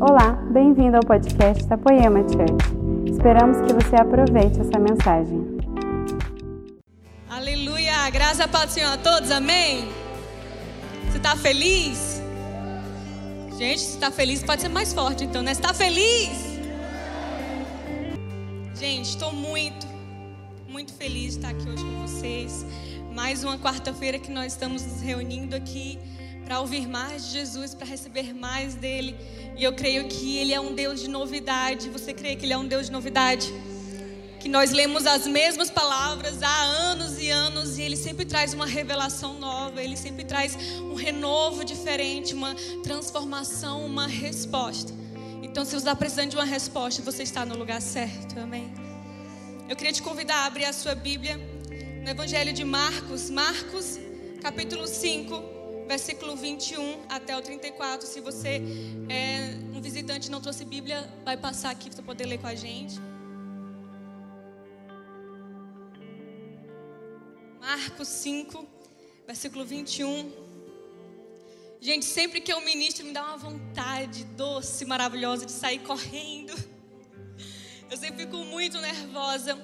Olá, bem-vindo ao podcast da Poema Church. Esperamos que você aproveite essa mensagem. Aleluia! Graças a paz do Senhor a todos, amém? Você está feliz? Gente, se está feliz, pode ser mais forte então, né? Está feliz? Gente, estou muito, muito feliz de estar aqui hoje com vocês. Mais uma quarta-feira que nós estamos nos reunindo aqui para ouvir mais de Jesus, para receber mais dele. E eu creio que ele é um Deus de novidade. Você crê que ele é um Deus de novidade? Que nós lemos as mesmas palavras há anos e anos e ele sempre traz uma revelação nova, ele sempre traz um renovo diferente, uma transformação, uma resposta. Então, se você está precisando de uma resposta, você está no lugar certo, amém? Eu queria te convidar a abrir a sua Bíblia no Evangelho de Marcos, Marcos, capítulo 5 versículo 21 até o 34. Se você é um visitante e não trouxe Bíblia, vai passar aqui para poder ler com a gente. Marcos 5, versículo 21. Gente, sempre que eu ministro, me dá uma vontade doce, maravilhosa de sair correndo. Eu sempre fico muito nervosa.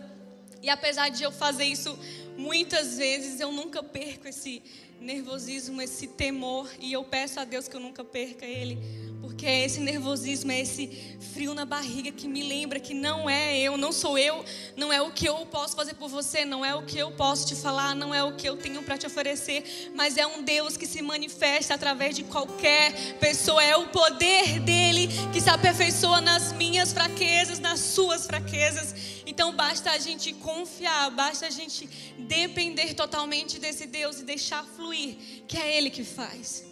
E apesar de eu fazer isso muitas vezes, eu nunca perco esse nervosismo, esse temor, e eu peço a Deus que eu nunca perca ele, porque é esse nervosismo, é esse frio na barriga que me lembra que não é eu, não sou eu, não é o que eu posso fazer por você, não é o que eu posso te falar, não é o que eu tenho para te oferecer, mas é um Deus que se manifesta através de qualquer pessoa, é o poder dele que se aperfeiçoa nas minhas fraquezas, nas suas fraquezas. Então basta a gente confiar, basta a gente depender totalmente desse Deus e deixar fluir, que é ele que faz.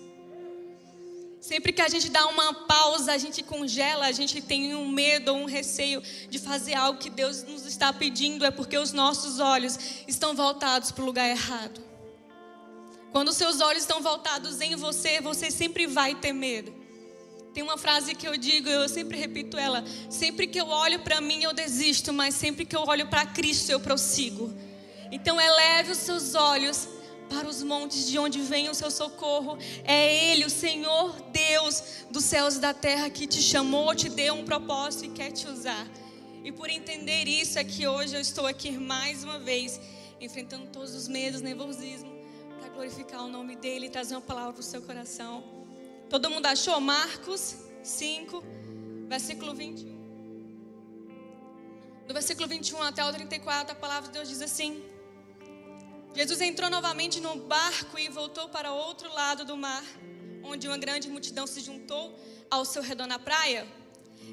Sempre que a gente dá uma pausa, a gente congela, a gente tem um medo ou um receio de fazer algo que Deus nos está pedindo, é porque os nossos olhos estão voltados para o lugar errado. Quando os seus olhos estão voltados em você, você sempre vai ter medo. Tem uma frase que eu digo, eu sempre repito ela: sempre que eu olho para mim eu desisto, mas sempre que eu olho para Cristo eu prossigo. Então eleve os seus olhos para os montes de onde vem o seu socorro. É Ele, o Senhor Deus dos céus e da terra, que te chamou, te deu um propósito e quer te usar. E por entender isso é que hoje eu estou aqui mais uma vez, enfrentando todos os medos, nervosismo, para glorificar o nome dEle e trazer uma palavra para o seu coração. Todo mundo achou? Marcos 5, versículo 21. Do versículo 21 até o 34, a palavra de Deus diz assim: Jesus entrou novamente no barco e voltou para outro lado do mar, onde uma grande multidão se juntou ao seu redor na praia.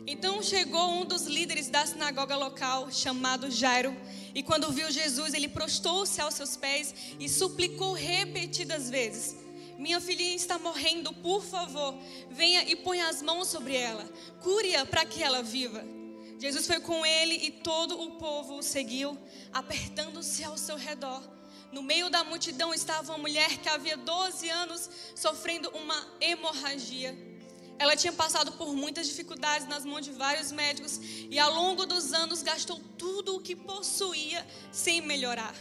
Então chegou um dos líderes da sinagoga local, chamado Jairo, e quando viu Jesus, ele prostou-se aos seus pés e suplicou repetidas vezes: Minha filhinha está morrendo, por favor, venha e ponha as mãos sobre ela, cure-a para que ela viva. Jesus foi com ele e todo o povo o seguiu, apertando-se ao seu redor. No meio da multidão estava uma mulher que havia 12 anos sofrendo uma hemorragia. Ela tinha passado por muitas dificuldades nas mãos de vários médicos e ao longo dos anos gastou tudo o que possuía sem melhorar.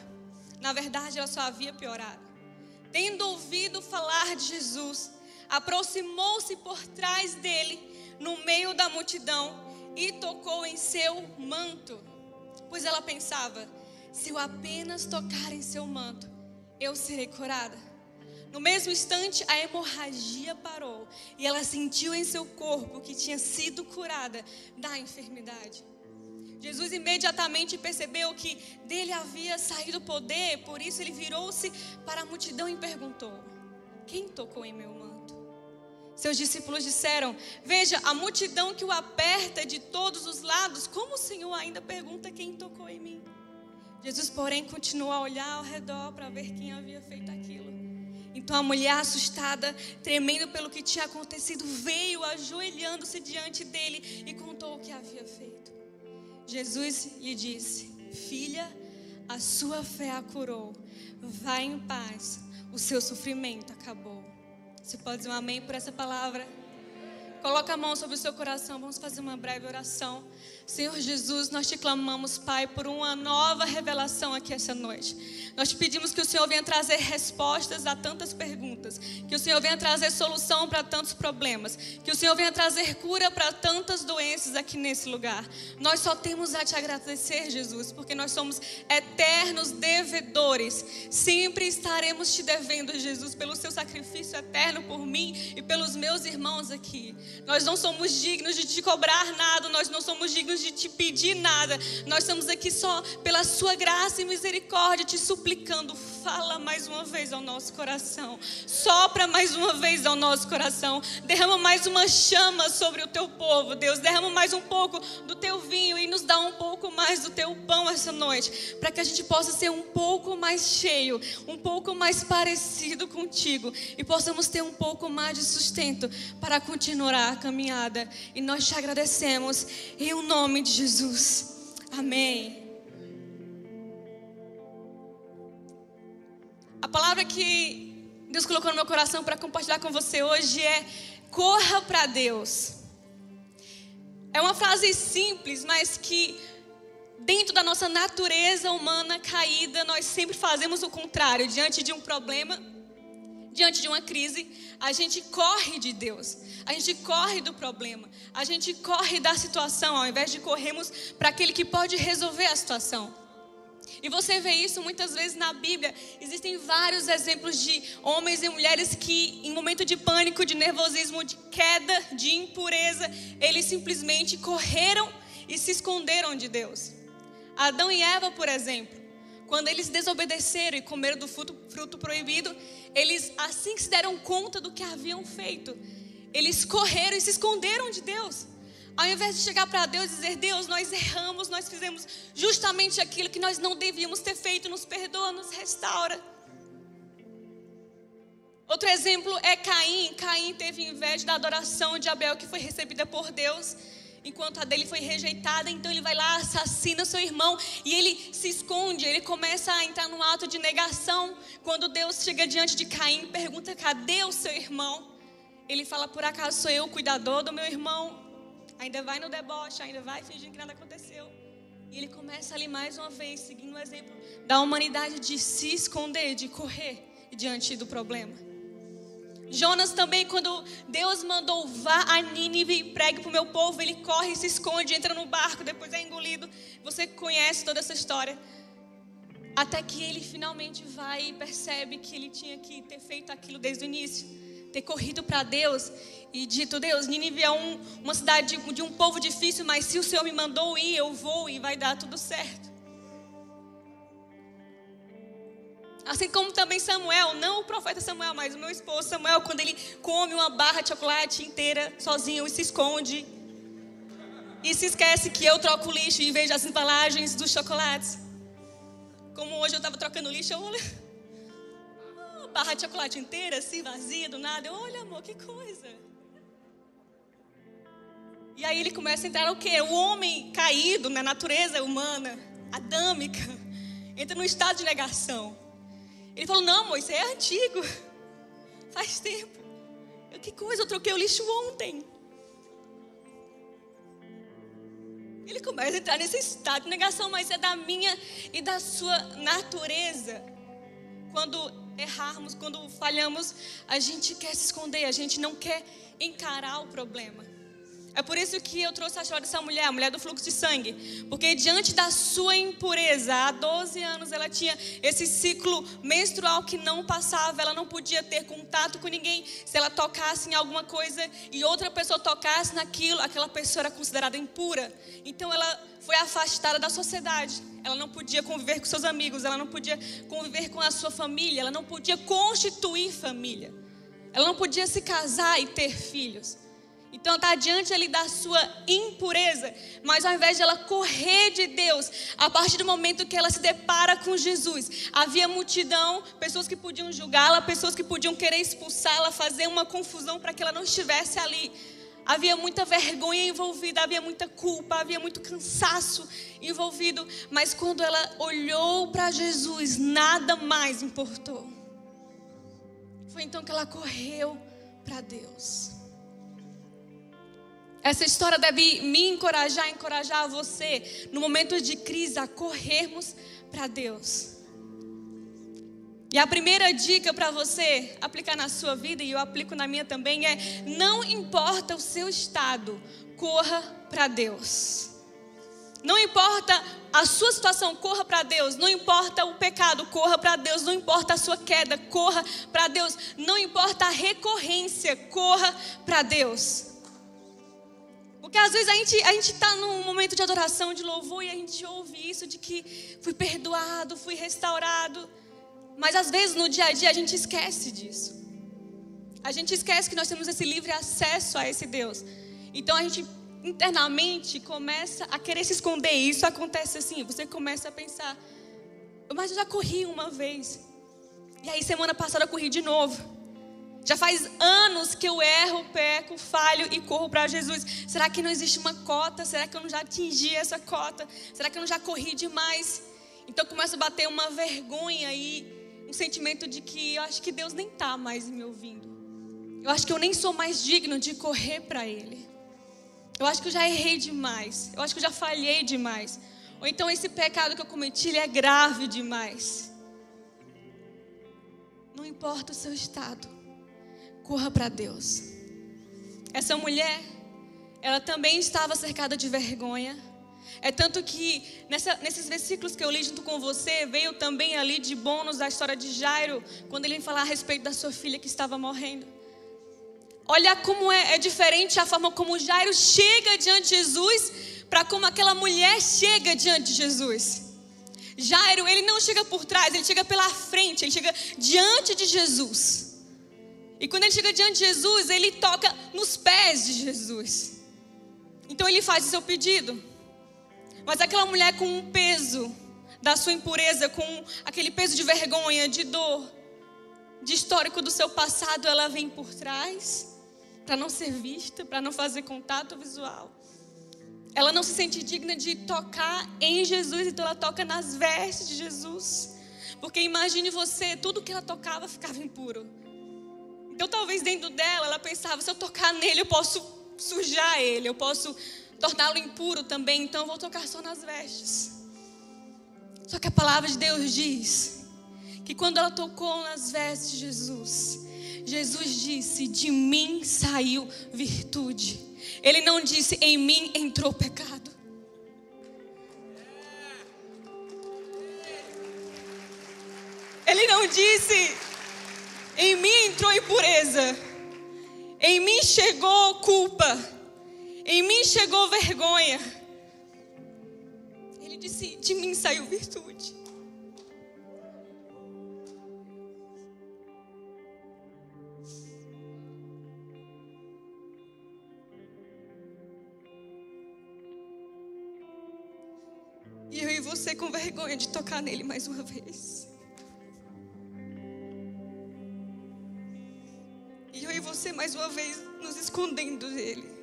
Na verdade, ela só havia piorado. Tendo ouvido falar de Jesus, aproximou-se por trás dele, no meio da multidão, e tocou em seu manto. Pois ela pensava: se eu apenas tocar em seu manto, eu serei curada. No mesmo instante, a hemorragia parou e ela sentiu em seu corpo que tinha sido curada da enfermidade. Jesus imediatamente percebeu que dele havia saído poder, por isso ele virou-se para a multidão e perguntou: Quem tocou em meu manto? Seus discípulos disseram: Veja, a multidão que o aperta de todos os lados, como o Senhor ainda pergunta quem tocou em mim? Jesus, porém, continuou a olhar ao redor para ver quem havia feito aquilo. Então a mulher, assustada, tremendo pelo que tinha acontecido, veio ajoelhando-se diante dele e contou o que havia feito. Jesus lhe disse: Filha, a sua fé a curou. Vá em paz, o seu sofrimento acabou. Você pode dizer um amém por essa palavra? Coloca a mão sobre o seu coração, vamos fazer uma breve oração. Senhor Jesus, nós te clamamos, Pai, por uma nova revelação aqui essa noite. Nós te pedimos que o Senhor venha trazer respostas a tantas perguntas, que o Senhor venha trazer solução para tantos problemas, que o Senhor venha trazer cura para tantas doenças aqui nesse lugar. Nós só temos a te agradecer, Jesus, porque nós somos eternos devedores. Sempre estaremos te devendo, Jesus, pelo seu sacrifício eterno por mim e pelos meus irmãos aqui. Nós não somos dignos de te cobrar nada, nós não somos dignos de te pedir nada. Nós estamos aqui só pela sua graça e misericórdia te suplicando. Fala mais uma vez ao nosso coração. Sopra mais uma vez ao nosso coração. Derrama mais uma chama sobre o teu povo, Deus. Derrama mais um pouco do teu vinho e nos dá um pouco mais do teu pão essa noite, para que a gente possa ser um pouco mais cheio, um pouco mais parecido contigo e possamos ter um pouco mais de sustento para continuar a caminhada. E nós te agradecemos em o nome de Jesus. Amém. A palavra que Deus colocou no meu coração para compartilhar com você hoje é corra para Deus. É uma frase simples, mas que dentro da nossa natureza humana caída, nós sempre fazemos o contrário. Diante de um problema, diante de uma crise, a gente corre de Deus. A gente corre do problema. A gente corre da situação, ao invés de corrermos para aquele que pode resolver a situação. E você vê isso muitas vezes na Bíblia. Existem vários exemplos de homens e mulheres que, em momento de pânico, de nervosismo, de queda, de impureza, eles simplesmente correram e se esconderam de Deus. Adão e Eva, por exemplo, quando eles desobedeceram e comeram do fruto, fruto proibido, eles, assim que se deram conta do que haviam feito, eles correram e se esconderam de Deus. Ao invés de chegar para Deus e dizer: Deus, nós erramos, nós fizemos justamente aquilo que nós não devíamos ter feito, nos perdoa, nos restaura. Outro exemplo é Caim. Caim teve inveja da adoração de Abel que foi recebida por Deus, enquanto a dele foi rejeitada. Então ele vai lá, assassina seu irmão e ele se esconde. Ele começa a entrar num ato de negação. Quando Deus chega diante de Caim pergunta: Cadê o seu irmão? Ele fala: Por acaso sou eu o cuidador do meu irmão? Ainda vai no deboche, ainda vai fingindo que nada aconteceu. E ele começa ali mais uma vez, seguindo o exemplo da humanidade de se esconder, de correr diante do problema. Jonas também, quando Deus mandou vá a Nínive e pregue para o meu povo, ele corre, se esconde, entra no barco, depois é engolido. Você conhece toda essa história. Até que ele finalmente vai e percebe que ele tinha que ter feito aquilo desde o início ter corrido para Deus e dito: Deus, Nínive é um, uma cidade de, de um povo difícil, mas se o Senhor me mandou ir, eu vou e vai dar tudo certo. Assim como também Samuel, não o profeta Samuel, mas o meu esposo Samuel, quando ele come uma barra de chocolate inteira sozinho e se esconde. E se esquece que eu troco lixo e vejo as embalagens dos chocolates. Como hoje eu estava trocando lixo, eu olho barra de chocolate inteira, assim, vazia, do nada. Eu, olha, amor, que coisa. E aí ele começa a entrar o quê? O homem caído na natureza humana, adâmica, entra num estado de negação. Ele falou: Não, amor, isso é antigo. Faz tempo. Eu, que coisa, eu troquei o lixo ontem. Ele começa a entrar nesse estado de negação, mas é da minha e da sua natureza. Quando errarmos, quando falhamos, a gente quer se esconder, a gente não quer encarar o problema. É por isso que eu trouxe a história dessa mulher, a mulher do fluxo de sangue. Porque diante da sua impureza, há 12 anos ela tinha esse ciclo menstrual que não passava, ela não podia ter contato com ninguém. Se ela tocasse em alguma coisa e outra pessoa tocasse naquilo, aquela pessoa era considerada impura. Então ela foi afastada da sociedade. Ela não podia conviver com seus amigos, ela não podia conviver com a sua família, ela não podia constituir família. Ela não podia se casar e ter filhos. Então está diante ali da sua impureza, mas ao invés de ela correr de Deus, a partir do momento que ela se depara com Jesus, havia multidão, pessoas que podiam julgá-la, pessoas que podiam querer expulsá-la, fazer uma confusão para que ela não estivesse ali. Havia muita vergonha envolvida, havia muita culpa, havia muito cansaço envolvido, mas quando ela olhou para Jesus, nada mais importou. Foi então que ela correu para Deus. Essa história deve me encorajar, encorajar você no momento de crise a corrermos para Deus. E a primeira dica para você aplicar na sua vida, e eu aplico na minha também, é: não importa o seu estado, corra para Deus. Não importa a sua situação, corra para Deus. Não importa o pecado, corra para Deus. Não importa a sua queda, corra para Deus. Não importa a recorrência, corra para Deus. Porque às vezes a gente a gente está num momento de adoração, de louvor e a gente ouve isso de que fui perdoado, fui restaurado. Mas às vezes no dia a dia a gente esquece disso. A gente esquece que nós temos esse livre acesso a esse Deus. Então a gente internamente começa a querer se esconder. E isso acontece assim, você começa a pensar, mas eu já corri uma vez. E aí semana passada eu corri de novo. Já faz anos que eu erro, peco, falho e corro para Jesus. Será que não existe uma cota? Será que eu não já atingi essa cota? Será que eu não já corri demais? Então começa a bater uma vergonha e um sentimento de que eu acho que Deus nem está mais me ouvindo. Eu acho que eu nem sou mais digno de correr para Ele. Eu acho que eu já errei demais. Eu acho que eu já falhei demais. Ou então esse pecado que eu cometi, ele é grave demais. Não importa o seu estado corra para Deus. Essa mulher, ela também estava cercada de vergonha. É tanto que nessa, nesses versículos que eu li junto com você, veio também ali de bônus da história de Jairo, quando ele falar a respeito da sua filha que estava morrendo. Olha como é, é diferente a forma como Jairo chega diante de Jesus para como aquela mulher chega diante de Jesus. Jairo, ele não chega por trás, ele chega pela frente, ele chega diante de Jesus. E quando ele chega diante de Jesus, ele toca nos pés de Jesus. Então ele faz o seu pedido. Mas aquela mulher com um peso da sua impureza, com aquele peso de vergonha, de dor, de histórico do seu passado, ela vem por trás para não ser vista, para não fazer contato visual. Ela não se sente digna de tocar em Jesus, então ela toca nas vestes de Jesus. Porque imagine você, tudo que ela tocava ficava impuro. Então, talvez dentro dela, ela pensava: se eu tocar nele, eu posso sujar ele, eu posso torná-lo impuro também, então vou tocar só nas vestes. Só que a palavra de Deus diz que quando ela tocou nas vestes de Jesus, Jesus disse: De mim saiu virtude. Ele não disse: Em mim entrou pecado. Ele não disse: em mim entrou impureza. Em mim chegou culpa. Em mim chegou vergonha. Ele disse: De mim saiu virtude. E eu e você com vergonha de tocar nele mais uma vez. você mais uma vez nos escondendo dele.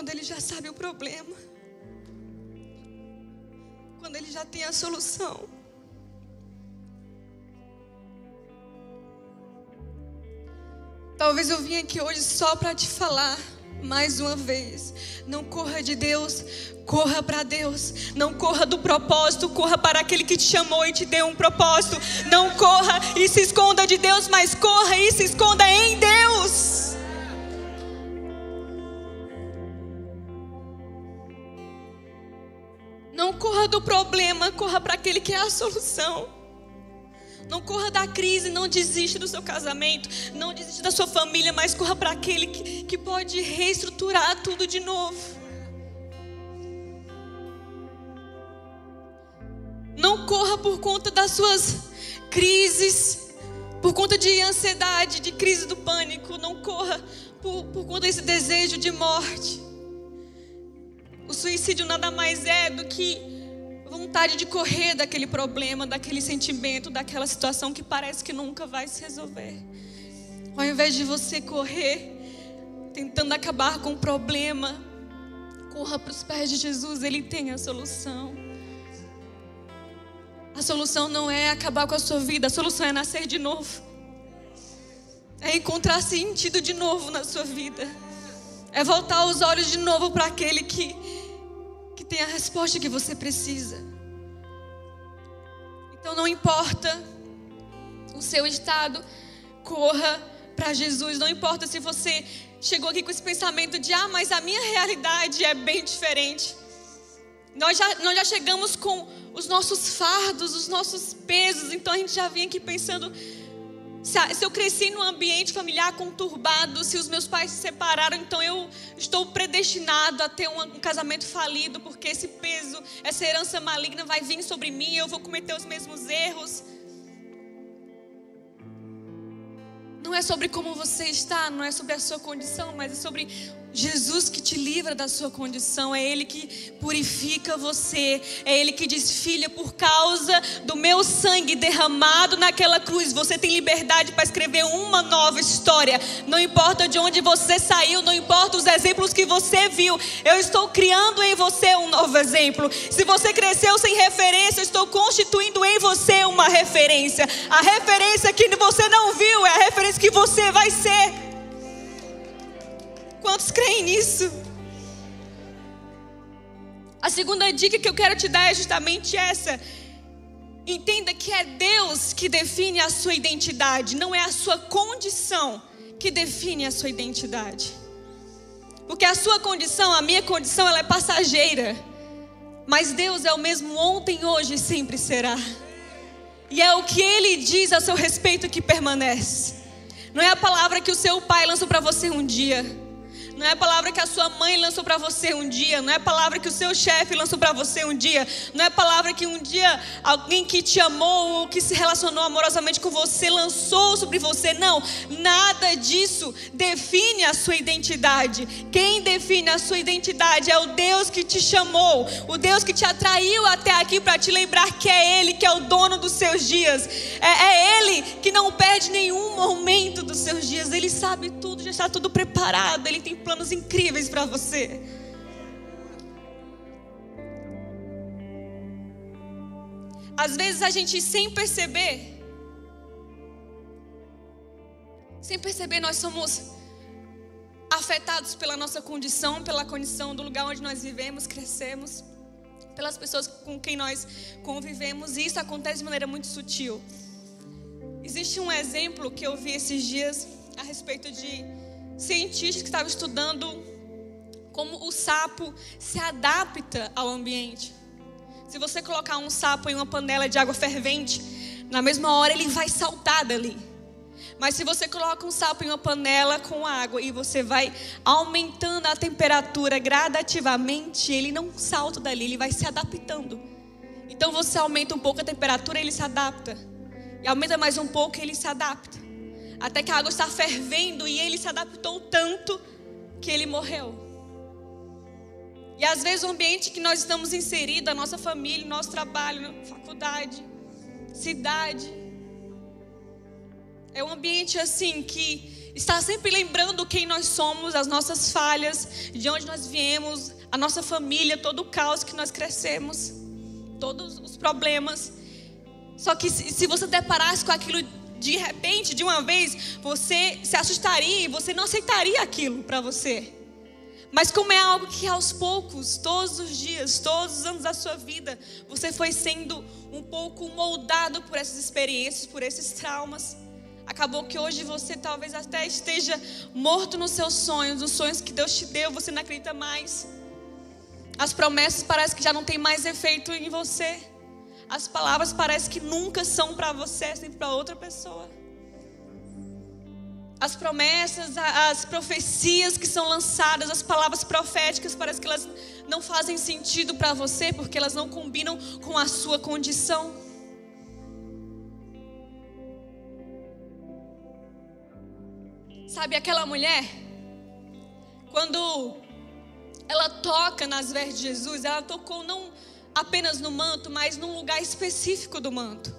Quando ele já sabe o problema. Quando ele já tem a solução. Talvez eu vim aqui hoje só para te falar mais uma vez. Não corra de Deus, corra para Deus. Não corra do propósito, corra para aquele que te chamou e te deu um propósito. Não corra e se esconda de Deus, mas corra e se esconda em Deus. Do problema, corra para aquele que é a solução. Não corra da crise, não desista do seu casamento, não desista da sua família, mas corra para aquele que, que pode reestruturar tudo de novo. Não corra por conta das suas crises, por conta de ansiedade, de crise do pânico. Não corra por, por conta desse desejo de morte. O suicídio nada mais é do que vontade de correr daquele problema, daquele sentimento, daquela situação que parece que nunca vai se resolver. Ao invés de você correr, tentando acabar com o problema, corra para os pés de Jesus, Ele tem a solução. A solução não é acabar com a sua vida, a solução é nascer de novo. É encontrar sentido de novo na sua vida. É voltar os olhos de novo para aquele que, tem a resposta que você precisa. Então não importa o seu estado, corra para Jesus. Não importa se você chegou aqui com esse pensamento de, ah, mas a minha realidade é bem diferente. Nós já, nós já chegamos com os nossos fardos, os nossos pesos, então a gente já vem aqui pensando. Se eu cresci num ambiente familiar conturbado, se os meus pais se separaram, então eu estou predestinado a ter um, casamento falido, porque esse peso, essa herança maligna vai vir sobre mim, eu vou cometer os mesmos erros. Não é sobre como você está, não é sobre a sua condição, mas é sobre Jesus que te livra da sua condição, é Ele que purifica você, é Ele que diz: Filha, por causa do meu sangue derramado naquela cruz, você tem liberdade para escrever uma nova história. Não importa de onde você saiu, não importa os exemplos que você viu, eu estou criando em você um novo exemplo. Se você cresceu sem referência, eu estou constituindo em você uma referência. A referência que você não viu é a referência que você vai ser. Quantos creem nisso? A segunda dica que eu quero te dar é justamente essa. Entenda que é Deus que define a sua identidade, não é a sua condição que define a sua identidade. Porque a sua condição, a minha condição, ela é passageira. Mas Deus é o mesmo ontem, hoje e sempre será. E é o que Ele diz a seu respeito que permanece. Não é a palavra que o seu pai lançou para você um dia não é a palavra que a sua mãe lançou para você um dia, não é a palavra que o seu chefe lançou para você um dia, não é a palavra que um dia alguém que te amou ou que se relacionou amorosamente com você lançou sobre você. Não, nada disso define a sua identidade. Quem define a sua identidade é o Deus que te chamou, o Deus que te atraiu até aqui para te lembrar que é Ele que é o dono dos seus dias. É, é Ele que não perde nenhum momento dos seus dias. Ele sabe tudo, já está tudo preparado. Ele tem planos incríveis para você. Às vezes a gente sem perceber, sem perceber, nós somos afetados pela nossa condição, pela condição do lugar onde nós vivemos, crescemos, pelas pessoas com quem nós convivemos, e isso acontece de maneira muito sutil. Existe um exemplo que eu vi esses dias a respeito de cientistas que estavam estudando como o sapo se adapta ao ambiente. Se você colocar um sapo em uma panela de água fervente, na mesma hora ele vai saltar dali. Mas se você coloca um sapo em uma panela com água e você vai aumentando a temperatura gradativamente, ele não salta dali, ele vai se adaptando. Então você aumenta um pouco a temperatura, ele se adapta. E aumenta mais um pouco, ele se adapta até que a água está fervendo e ele se adaptou tanto que ele morreu. E às vezes o ambiente que nós estamos inseridos, a nossa família, nosso trabalho, faculdade, cidade, é um ambiente assim que está sempre lembrando quem nós somos, as nossas falhas, de onde nós viemos, a nossa família, todo o caos que nós crescemos, todos os problemas. Só que se você deparasse com aquilo de repente, de uma vez, você se assustaria e você não aceitaria aquilo para você. Mas como é algo que aos poucos, todos os dias, todos os anos da sua vida, você foi sendo um pouco moldado por essas experiências, por esses traumas. Acabou que hoje você talvez até esteja morto nos seus sonhos, nos sonhos que Deus te deu, você não acredita mais. As promessas parecem que já não tem mais efeito em você. As palavras parecem que nunca são para você, sempre para outra pessoa. As promessas, as profecias que são lançadas, as palavras proféticas, parece que elas não fazem sentido para você, porque elas não combinam com a sua condição. Sabe aquela mulher? Quando ela toca nas vestes de Jesus, ela tocou não apenas no manto, mas num lugar específico do manto.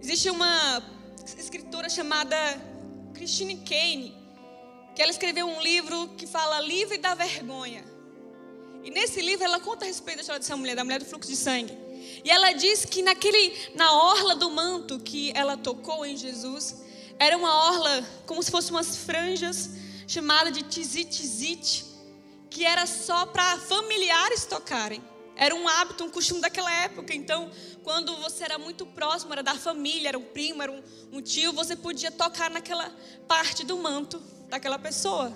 Existe uma escritora chamada Christine Kane, que ela escreveu um livro que fala Livre da Vergonha. E nesse livro ela conta a respeito da história dessa mulher, da mulher do fluxo de sangue. E ela diz que naquele, na orla do manto que ela tocou em Jesus, Era uma orla como se fosse umas franjas chamada de tizit que era só para familiares tocarem. Era um hábito, um costume daquela época. Então, quando você era muito próximo, era da família, era um primo, era um, um tio, você podia tocar naquela parte do manto daquela pessoa.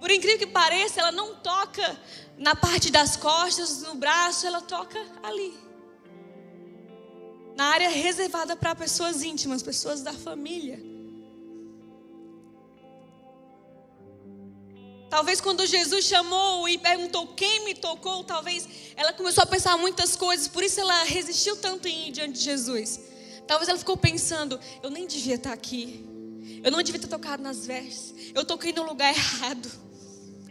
Por incrível que pareça, ela não toca na parte das costas, no braço, ela toca ali. Na área reservada para pessoas íntimas, pessoas da família. Talvez quando Jesus chamou e perguntou quem me tocou, talvez ela começou a pensar muitas coisas, por isso ela resistiu tanto em ir diante de Jesus. Talvez ela ficou pensando: eu nem devia estar aqui. Eu não devia ter tocado nas vestes. Eu toquei no lugar errado.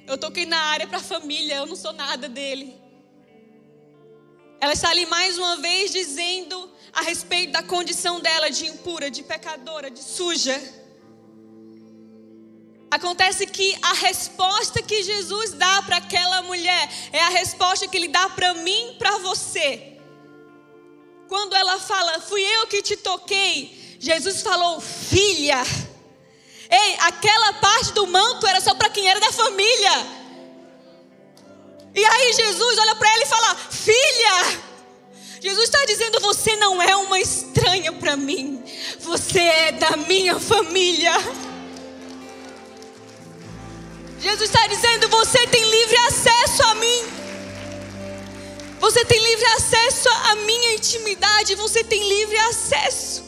Eu toquei na área para a família. Eu não sou nada dele. Ela está ali mais uma vez dizendo a respeito da condição dela de impura, de pecadora, de suja. Acontece que a resposta que Jesus dá para aquela mulher é a resposta que ele dá para mim, para você. Quando ela fala, fui eu que te toquei, Jesus falou, filha. Ei, aquela parte do manto era só para quem era da família. E aí Jesus olha para ela e fala: Filha, Jesus está dizendo: Você não é uma estranha para mim, você é da minha família. Jesus está dizendo: Você tem livre acesso a mim. Você tem livre acesso à minha intimidade. Você tem livre acesso.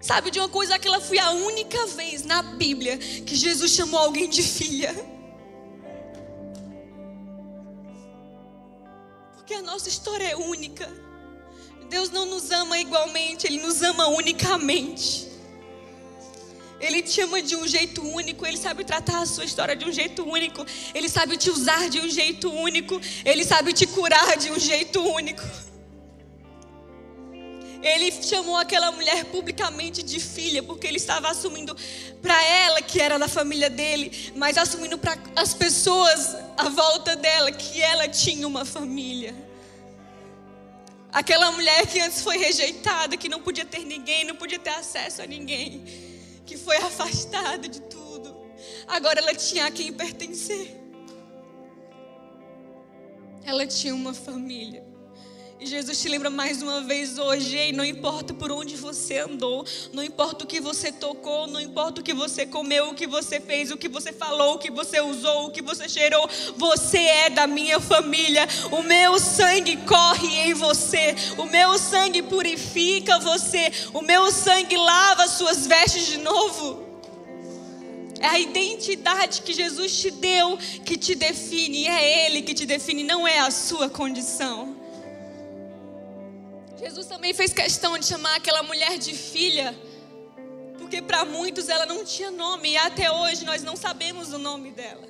Sabe de uma coisa? Aquela foi a única vez na Bíblia que Jesus chamou alguém de filha. Porque a nossa história é única. Deus não nos ama igualmente, Ele nos ama unicamente. Ele te ama de um jeito único, Ele sabe tratar a sua história de um jeito único, Ele sabe te usar de um jeito único, Ele sabe te curar de um jeito único. Ele chamou aquela mulher publicamente de filha, porque ele estava assumindo para ela, que era da família dele, mas assumindo para as pessoas à volta dela, que ela tinha uma família. Aquela mulher que antes foi rejeitada, que não podia ter ninguém, não podia ter acesso a ninguém, que foi afastada de tudo, agora ela tinha a quem pertencer. Ela tinha uma família. E Jesus te lembra mais uma vez hoje, ei, não importa por onde você andou, não importa o que você tocou, não importa o que você comeu, o que você fez, o que você falou, o que você usou, o que você cheirou, você é da minha família. O meu sangue corre em você, o meu sangue purifica você, o meu sangue lava suas vestes de novo. É a identidade que Jesus te deu que te define, é Ele que te define, não é a sua condição. Jesus também fez questão de chamar aquela mulher de filha, porque para muitos ela não tinha nome e até hoje nós não sabemos o nome dela.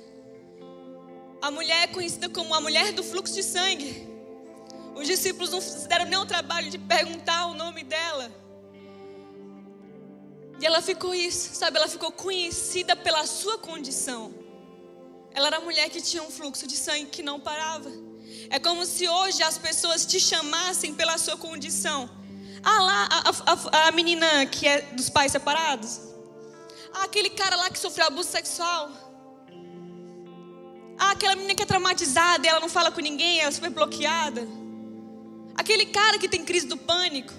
A mulher é conhecida como a mulher do fluxo de sangue. Os discípulos não se deram nem o trabalho de perguntar o nome dela. E ela ficou isso, sabe? Ela ficou conhecida pela sua condição. Ela era a mulher que tinha um fluxo de sangue que não parava. É como se hoje as pessoas te chamassem pela sua condição. Ah, lá, a, a, a menina que é dos pais separados. Ah, aquele cara lá que sofreu abuso sexual. Ah, aquela menina que é traumatizada e ela não fala com ninguém, ela é super bloqueada. Aquele cara que tem crise do pânico.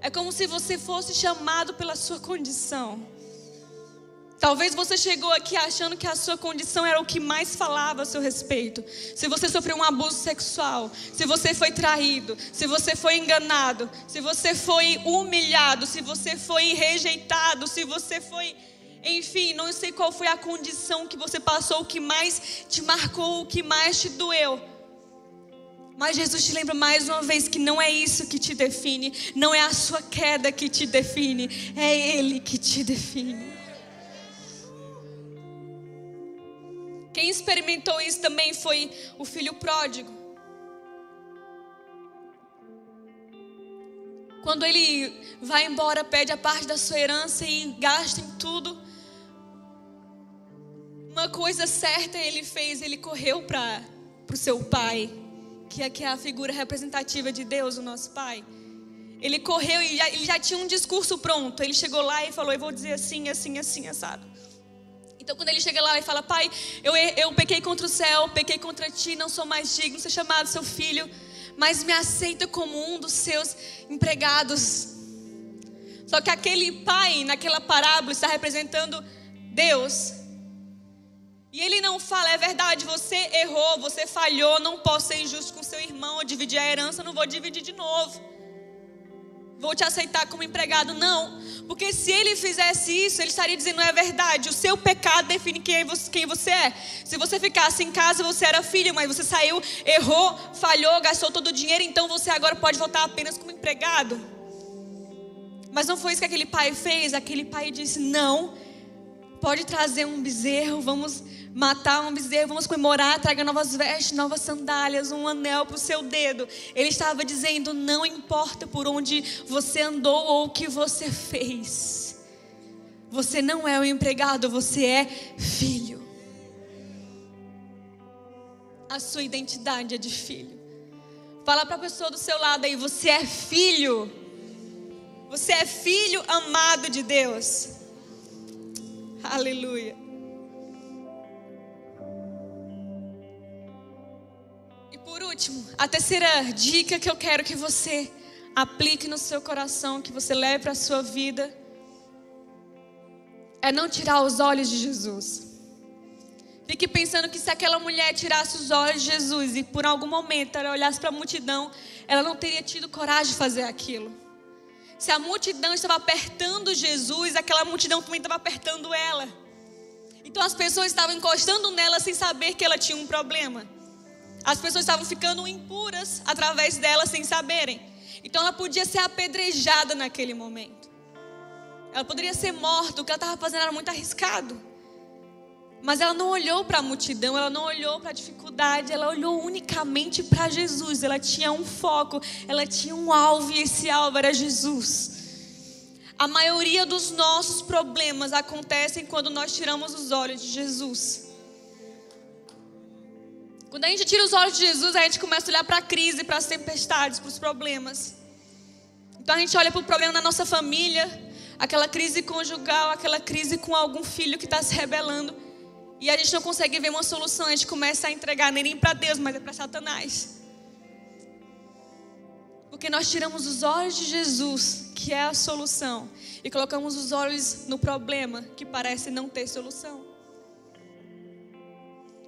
É como se você fosse chamado pela sua condição. Talvez você chegou aqui achando que a sua condição era o que mais falava a seu respeito. Se você sofreu um abuso sexual, se você foi traído, se você foi enganado, se você foi humilhado, se você foi rejeitado, se você foi. Enfim, não sei qual foi a condição que você passou, o que mais te marcou, o que mais te doeu. Mas Jesus te lembra mais uma vez que não é isso que te define, não é a sua queda que te define, é Ele que te define. Quem experimentou isso também foi o filho pródigo. Quando ele vai embora, pede a parte da sua herança e gasta em tudo. Uma coisa certa ele fez, ele correu para o seu pai, que é, que é a figura representativa de Deus, o nosso pai. Ele correu e já, ele já tinha um discurso pronto. Ele chegou lá e falou: Eu vou dizer assim, assim, assim, assado. Então, quando ele chega lá e fala: Pai, eu, eu pequei contra o céu, pequei contra ti, não sou mais digno de ser chamado seu filho, mas me aceita como um dos seus empregados. Só que aquele pai, naquela parábola, está representando Deus. E ele não fala, é verdade, você errou, você falhou, não posso ser injusto com seu irmão, dividir a herança, não vou dividir de novo vou te aceitar como empregado. Não, porque se ele fizesse isso, ele estaria dizendo: não é verdade, o seu pecado define quem você, quem você é. Se você ficasse em casa, você era filho, mas você saiu, errou, falhou, gastou todo o dinheiro, então você agora pode voltar apenas como empregado. Mas não foi isso que aquele pai fez. Aquele pai disse: não, pode trazer um bezerro, vamos matar um bezerro, vamos comemorar, traga novas vestes, novas sandálias, um anel para o seu dedo. Ele estava dizendo: não importa por onde você andou ou o que você fez, você não é o empregado, você é filho. A sua identidade é de filho. Fala para a pessoa do seu lado aí: você é filho. Você é filho amado de Deus. Aleluia. Último, a terceira dica que eu quero que você aplique no seu coração, que você leve para a sua vida, é não tirar os olhos de Jesus. Fique pensando que se aquela mulher tirasse os olhos de Jesus e por algum momento ela olhasse para a multidão, ela não teria tido coragem de fazer aquilo. Se a multidão estava apertando Jesus, aquela multidão também estava apertando ela. Então as pessoas estavam encostando nela sem saber que ela tinha um problema. As pessoas estavam ficando impuras através dela sem saberem. Então ela podia ser apedrejada naquele momento. Ela poderia ser morta, o que ela estava fazendo era muito arriscado. Mas ela não olhou para a multidão, ela não olhou para a dificuldade, ela olhou unicamente para Jesus. Ela tinha um foco, ela tinha um alvo e esse alvo era Jesus. A maioria dos nossos problemas acontecem quando nós tiramos os olhos de Jesus. Quando a gente tira os olhos de Jesus, a gente começa a olhar para a crise, para as tempestades, para os problemas. Então a gente olha para o problema na nossa família, aquela crise conjugal, aquela crise com algum filho que está se rebelando. E a gente não consegue ver uma solução, a gente começa a entregar nem para Deus, mas é para Satanás. Porque nós tiramos os olhos de Jesus, que é a solução, e colocamos os olhos no problema, que parece não ter solução.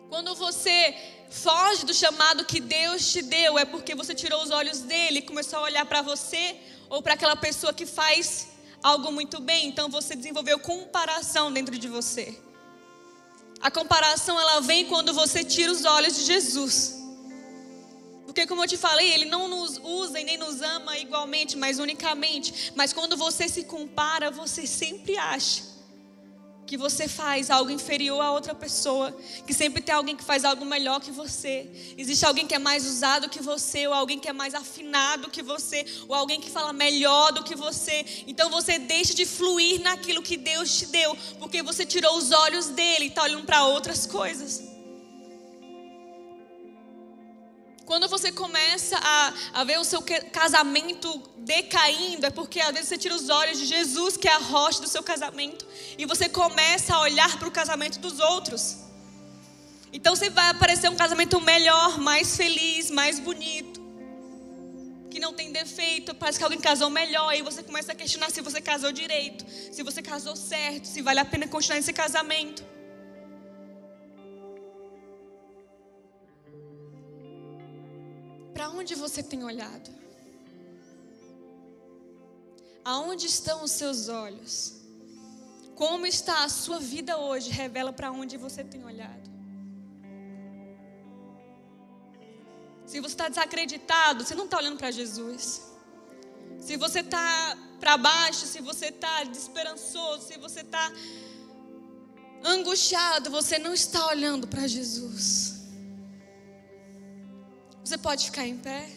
Quando você foge do chamado que Deus te deu, é porque você tirou os olhos dele e começou a olhar para você ou para aquela pessoa que faz algo muito bem, então você desenvolveu comparação dentro de você. A comparação ela vem quando você tira os olhos de Jesus. Porque como eu te falei, ele não nos usa e nem nos ama igualmente, mas unicamente. Mas quando você se compara, você sempre acha que você faz algo inferior a outra pessoa, que sempre tem alguém que faz algo melhor que você. Existe alguém que é mais usado que você, ou alguém que é mais afinado que você, ou alguém que fala melhor do que você. Então você deixa de fluir naquilo que Deus te deu, porque você tirou os olhos dele e está olhando para outras coisas. Quando você começa a, a ver o seu casamento decaindo, é porque às vezes você tira os olhos de Jesus, que é a rocha do seu casamento, e você começa a olhar para o casamento dos outros. Então você vai aparecer um casamento melhor, mais feliz, mais bonito, que não tem defeito, parece que alguém casou melhor, aí você começa a questionar se você casou direito, se você casou certo, se vale a pena continuar esse casamento. Para onde você tem olhado? Aonde estão os seus olhos? Como está a sua vida hoje? Revela para onde você tem olhado. Se você está desacreditado, você não está olhando para Jesus. Se você está para baixo, se você está desesperançoso, se você está angustiado, você não está olhando para Jesus. Você pode ficar em pé?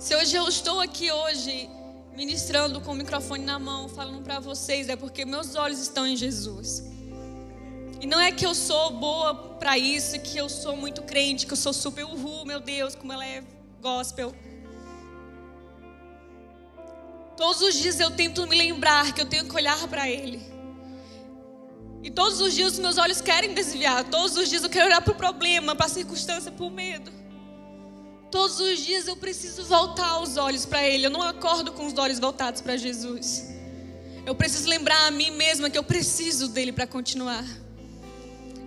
Se hoje eu estou aqui hoje ministrando com o microfone na mão, falando para vocês, é porque meus olhos estão em Jesus. E não é que eu sou boa para isso, que eu sou muito crente, que eu sou super uhul, meu Deus, como ela é gospel. Todos os dias eu tento me lembrar que eu tenho que olhar para Ele. E todos os dias os meus olhos querem desviar. Todos os dias eu quero olhar para o problema, para a circunstância, para o medo. Todos os dias eu preciso voltar os olhos para Ele. Eu não acordo com os olhos voltados para Jesus. Eu preciso lembrar a mim mesma que eu preciso dele para continuar.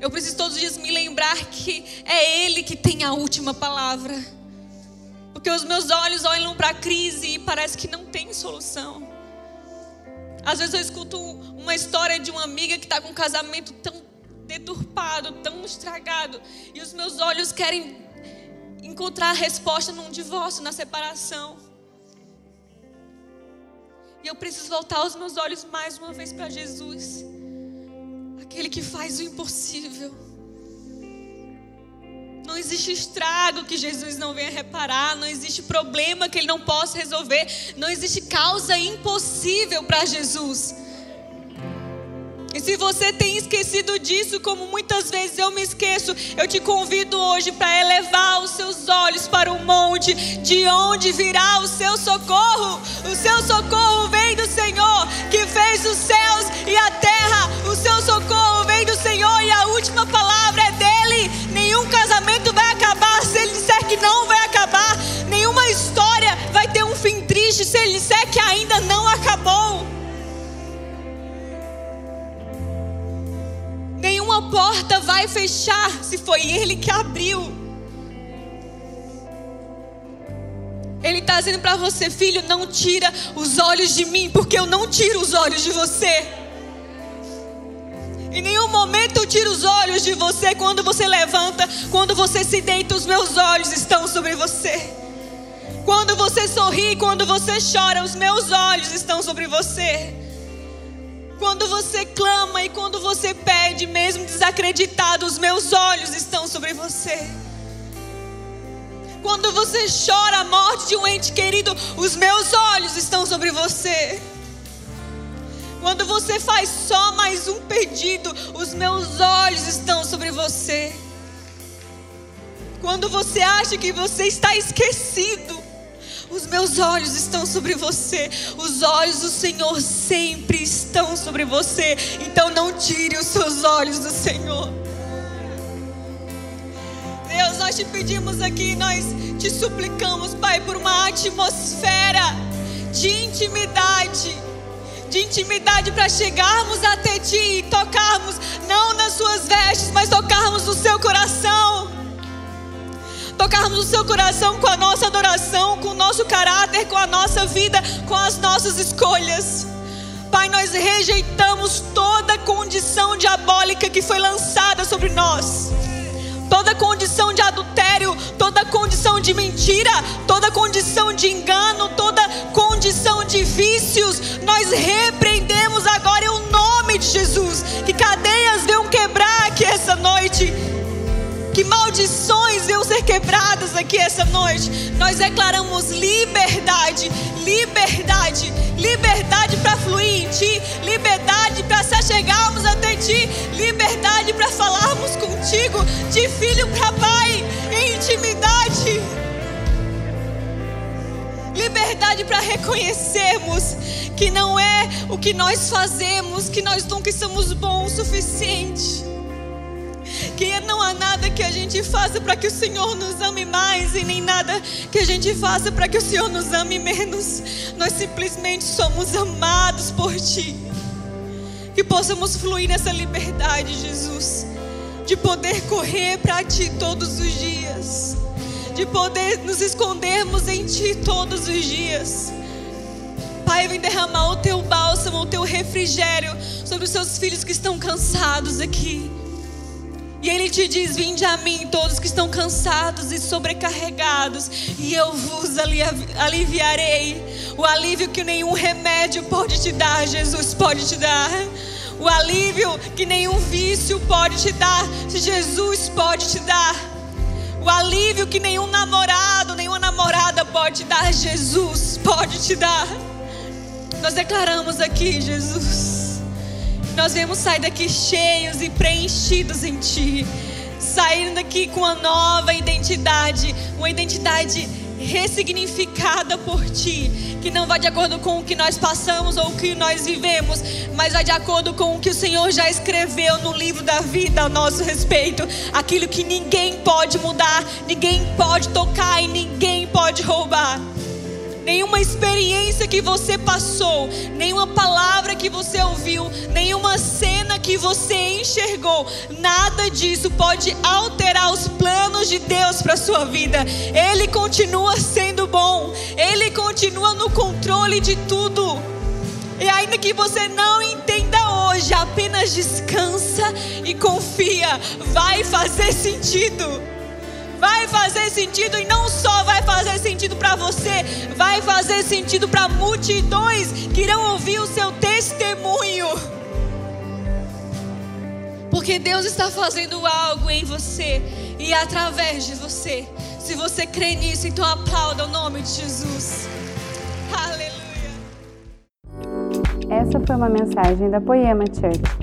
Eu preciso todos os dias me lembrar que é Ele que tem a última palavra. Porque os meus olhos olham para a crise e parece que não tem solução. Às vezes eu escuto uma história de uma amiga que está com um casamento tão deturpado, tão estragado, e os meus olhos querem encontrar a resposta num divórcio, na separação. E eu preciso voltar os meus olhos mais uma vez para Jesus aquele que faz o impossível. Não existe estrago que Jesus não venha reparar, não existe problema que ele não possa resolver, não existe causa impossível para Jesus. E se você tem esquecido disso, como muitas vezes eu me esqueço, eu te convido hoje para elevar os seus olhos para o monte, de onde virá o seu socorro. O seu socorro vem do Senhor, que fez os céus e a terra. O seu socorro vem do Senhor e a última palavra é dele. Nenhum casamento vai acabar se ele disser que não vai acabar. Nenhuma história vai ter um fim triste se ele disser que ainda Nenhuma porta vai fechar se foi Ele que abriu. Ele está dizendo para você, filho, não tira os olhos de mim, porque eu não tiro os olhos de você. Em nenhum momento eu tiro os olhos de você quando você levanta, quando você se deita, os meus olhos estão sobre você. Quando você sorri, quando você chora, os meus olhos estão sobre você. Quando você clama e quando você pede, mesmo desacreditado, os meus olhos estão sobre você. Quando você chora a morte de um ente querido, os meus olhos estão sobre você. Quando você faz só mais um pedido, os meus olhos estão sobre você. Quando você acha que você está esquecido, os meus olhos estão sobre você. Os olhos do Senhor sempre estão sobre você. Então não tire os seus olhos do Senhor. Deus, nós te pedimos aqui, nós te suplicamos, Pai, por uma atmosfera de intimidade. De intimidade para chegarmos até Ti e tocarmos, não nas Suas vestes, mas tocarmos o seu coração com a nossa adoração, com o nosso caráter, com a nossa vida, com as nossas escolhas. Pai, nós rejeitamos toda condição diabólica que foi lançada sobre nós. Toda condição de adultério, toda condição de mentira, toda condição de engano, toda condição de vícios, nós repreendemos agora em nome de Jesus. Que cadeias venham quebrar aqui essa noite que maldições venham ser quebradas aqui essa noite. Nós declaramos liberdade, liberdade, liberdade para fluir em Ti, liberdade para se chegarmos até Ti, liberdade para falarmos contigo, de filho para pai, em intimidade. Liberdade para reconhecermos que não é o que nós fazemos, que nós nunca somos bons o suficiente que não há nada que a gente faça para que o Senhor nos ame mais e nem nada que a gente faça para que o Senhor nos ame menos. Nós simplesmente somos amados por Ti. Que possamos fluir nessa liberdade, Jesus, de poder correr para Ti todos os dias, de poder nos escondermos em Ti todos os dias. Pai, vem derramar o teu bálsamo, o teu refrigério sobre os seus filhos que estão cansados aqui. E ele te diz: Vinde a mim, todos que estão cansados e sobrecarregados, e eu vos aliviarei. O alívio que nenhum remédio pode te dar, Jesus pode te dar. O alívio que nenhum vício pode te dar, Jesus pode te dar. O alívio que nenhum namorado, nenhuma namorada pode dar, Jesus pode te dar. Nós declaramos aqui, Jesus. Nós vemos sair daqui cheios e preenchidos em Ti. Saindo daqui com uma nova identidade, uma identidade ressignificada por ti, que não vai de acordo com o que nós passamos ou o que nós vivemos, mas vai de acordo com o que o Senhor já escreveu no livro da vida a nosso respeito, aquilo que ninguém pode mudar, ninguém pode tocar e ninguém pode roubar nenhuma experiência que você passou, nenhuma palavra que você ouviu, nenhuma cena que você enxergou, nada disso pode alterar os planos de Deus para sua vida. Ele continua sendo bom, ele continua no controle de tudo. E ainda que você não entenda hoje, apenas descansa e confia, vai fazer sentido vai fazer sentido e não só vai fazer sentido para você, vai fazer sentido para multidões que irão ouvir o seu testemunho. Porque Deus está fazendo algo em você e através de você. Se você crê nisso, então aplauda o nome de Jesus. Aleluia. Essa foi uma mensagem da Poema Church.